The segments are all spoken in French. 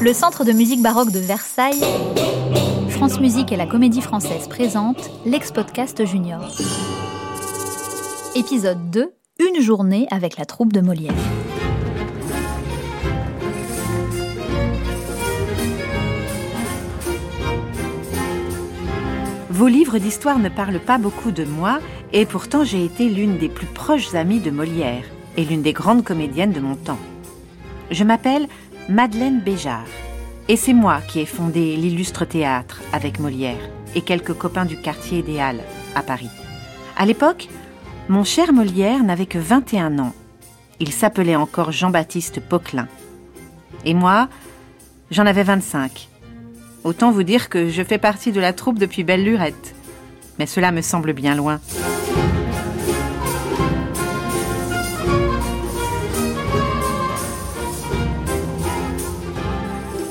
Le Centre de musique baroque de Versailles, France Musique et la Comédie Française présentent l'ex-podcast Junior. Épisode 2, une journée avec la troupe de Molière. Vos livres d'histoire ne parlent pas beaucoup de moi, et pourtant j'ai été l'une des plus proches amies de Molière et l'une des grandes comédiennes de mon temps. Je m'appelle Madeleine Béjart, et c'est moi qui ai fondé l'illustre théâtre avec Molière et quelques copains du quartier des à Paris. À l'époque, mon cher Molière n'avait que 21 ans. Il s'appelait encore Jean-Baptiste Poquelin. Et moi, j'en avais 25. Autant vous dire que je fais partie de la troupe depuis belle lurette. Mais cela me semble bien loin.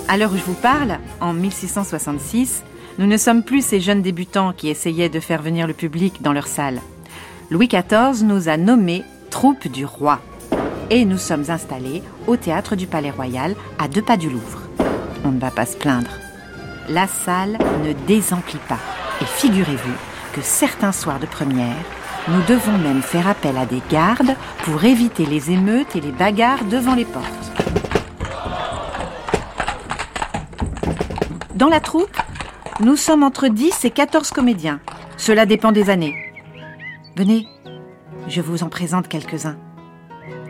À l'heure où je vous parle, en 1666, nous ne sommes plus ces jeunes débutants qui essayaient de faire venir le public dans leur salle. Louis XIV nous a nommés troupe du roi. Et nous sommes installés au théâtre du Palais Royal, à deux pas du Louvre. On ne va pas se plaindre la salle ne désemplit pas. Et figurez-vous que certains soirs de première, nous devons même faire appel à des gardes pour éviter les émeutes et les bagarres devant les portes. Dans la troupe, nous sommes entre 10 et 14 comédiens. Cela dépend des années. Venez, je vous en présente quelques-uns.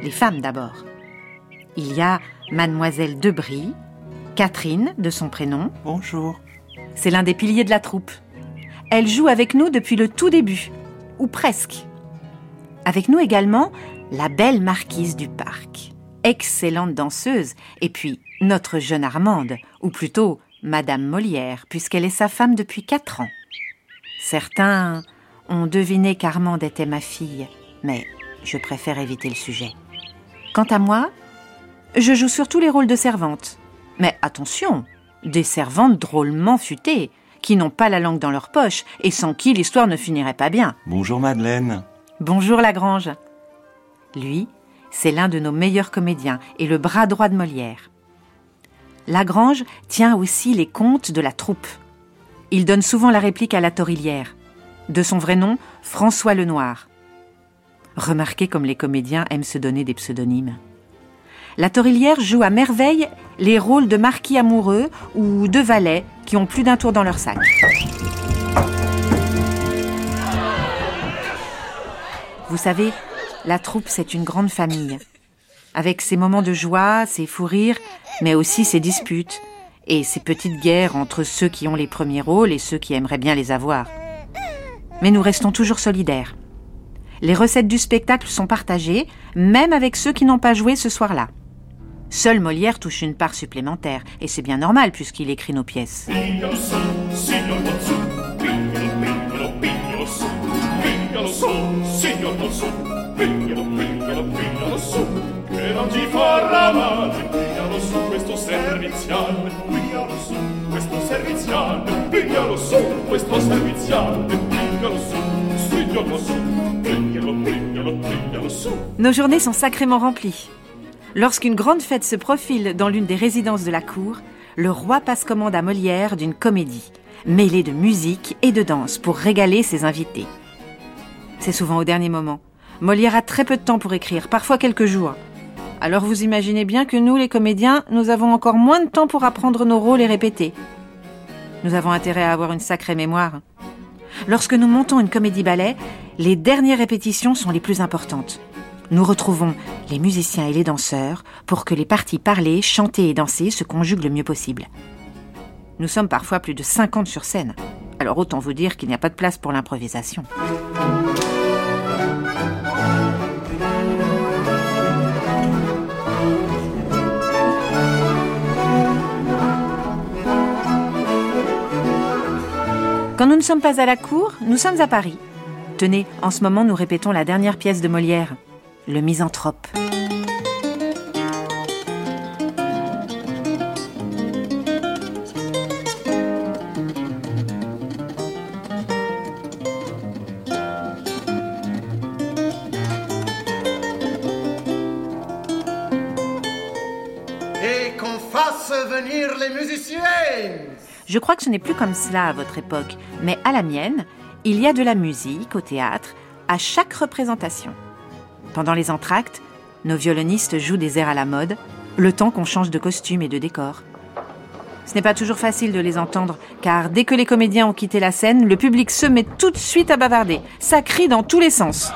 Les femmes d'abord. Il y a Mademoiselle Debris, Catherine, de son prénom. Bonjour. C'est l'un des piliers de la troupe. Elle joue avec nous depuis le tout début, ou presque. Avec nous également, la belle marquise du parc. Excellente danseuse, et puis notre jeune Armande, ou plutôt Madame Molière, puisqu'elle est sa femme depuis quatre ans. Certains ont deviné qu'Armande était ma fille, mais je préfère éviter le sujet. Quant à moi, je joue surtout les rôles de servante. Mais attention, des servantes drôlement futées, qui n'ont pas la langue dans leur poche et sans qui l'histoire ne finirait pas bien. Bonjour Madeleine. Bonjour Lagrange. Lui, c'est l'un de nos meilleurs comédiens et le bras droit de Molière. Lagrange tient aussi les contes de la troupe. Il donne souvent la réplique à la torillière. De son vrai nom, François Lenoir. Remarquez comme les comédiens aiment se donner des pseudonymes. La Torillière joue à merveille les rôles de marquis amoureux ou de valets qui ont plus d'un tour dans leur sac. Vous savez, la troupe, c'est une grande famille, avec ses moments de joie, ses fous rires, mais aussi ses disputes et ses petites guerres entre ceux qui ont les premiers rôles et ceux qui aimeraient bien les avoir. Mais nous restons toujours solidaires. Les recettes du spectacle sont partagées, même avec ceux qui n'ont pas joué ce soir-là. Seul Molière touche une part supplémentaire, et c'est bien normal puisqu'il écrit nos pièces. Nos journées sont sacrément remplies. Lorsqu'une grande fête se profile dans l'une des résidences de la cour, le roi passe commande à Molière d'une comédie, mêlée de musique et de danse pour régaler ses invités. C'est souvent au dernier moment. Molière a très peu de temps pour écrire, parfois quelques jours. Alors vous imaginez bien que nous, les comédiens, nous avons encore moins de temps pour apprendre nos rôles et répéter. Nous avons intérêt à avoir une sacrée mémoire. Lorsque nous montons une comédie-ballet, les dernières répétitions sont les plus importantes nous retrouvons les musiciens et les danseurs pour que les parties parlées, chantées et dansées se conjuguent le mieux possible. Nous sommes parfois plus de 50 sur scène, alors autant vous dire qu'il n'y a pas de place pour l'improvisation. Quand nous ne sommes pas à la cour, nous sommes à Paris. Tenez, en ce moment nous répétons la dernière pièce de Molière, le misanthrope. Je crois que ce n'est plus comme cela à votre époque, mais à la mienne, il y a de la musique au théâtre à chaque représentation. Pendant les entr'actes, nos violonistes jouent des airs à la mode, le temps qu'on change de costume et de décor. Ce n'est pas toujours facile de les entendre, car dès que les comédiens ont quitté la scène, le public se met tout de suite à bavarder. Ça crie dans tous les sens.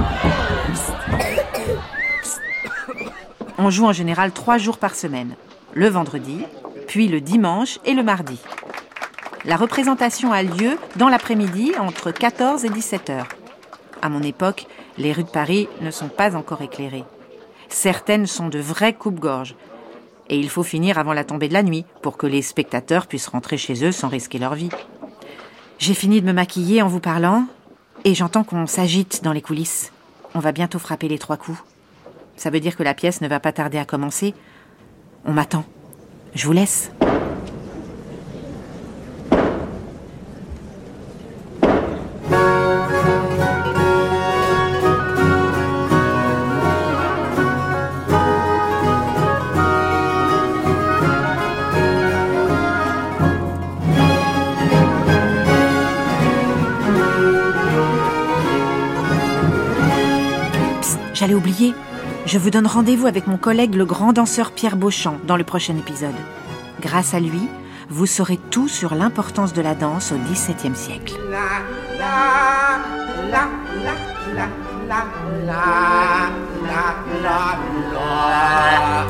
On joue en général trois jours par semaine, le vendredi, puis le dimanche et le mardi. La représentation a lieu dans l'après-midi entre 14 et 17 heures. À mon époque, les rues de Paris ne sont pas encore éclairées. Certaines sont de vraies coupes-gorges, et il faut finir avant la tombée de la nuit pour que les spectateurs puissent rentrer chez eux sans risquer leur vie. J'ai fini de me maquiller en vous parlant et j'entends qu'on s'agite dans les coulisses. On va bientôt frapper les trois coups. Ça veut dire que la pièce ne va pas tarder à commencer. On m'attend. Je vous laisse. Je vous donne rendez-vous avec mon collègue le grand danseur Pierre Beauchamp dans le prochain épisode. Grâce à lui, vous saurez tout sur l'importance de la danse au XVIIe siècle.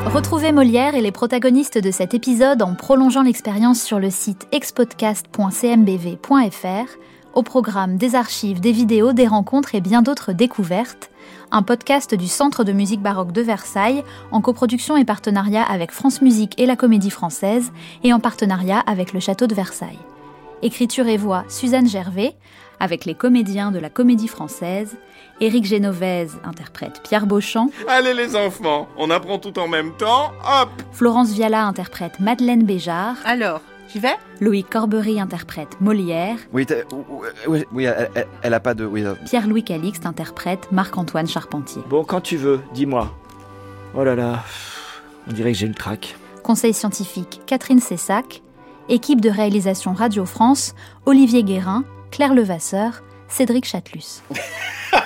Retrouvez Molière et les protagonistes de cet épisode en prolongeant l'expérience sur le site expodcast.cmbv.fr, au programme des archives, des vidéos, des rencontres et bien d'autres découvertes un podcast du Centre de musique baroque de Versailles, en coproduction et partenariat avec France Musique et la Comédie Française, et en partenariat avec le Château de Versailles. Écriture et voix Suzanne Gervais, avec les comédiens de la Comédie Française. Éric Génovèse interprète Pierre Beauchamp. Allez les enfants, on apprend tout en même temps, hop Florence Viala interprète Madeleine Béjart. Alors, j'y vais? Louis Corbery interprète Molière. Oui, oui, oui elle, elle, a pas de. Oui, Pierre-Louis Calixte interprète Marc-Antoine Charpentier. Bon, quand tu veux, dis-moi. Oh là là, on dirait que j'ai une traque. Conseil scientifique Catherine Cessac. Équipe de réalisation Radio France Olivier Guérin, Claire Levasseur, Cédric Chatelus.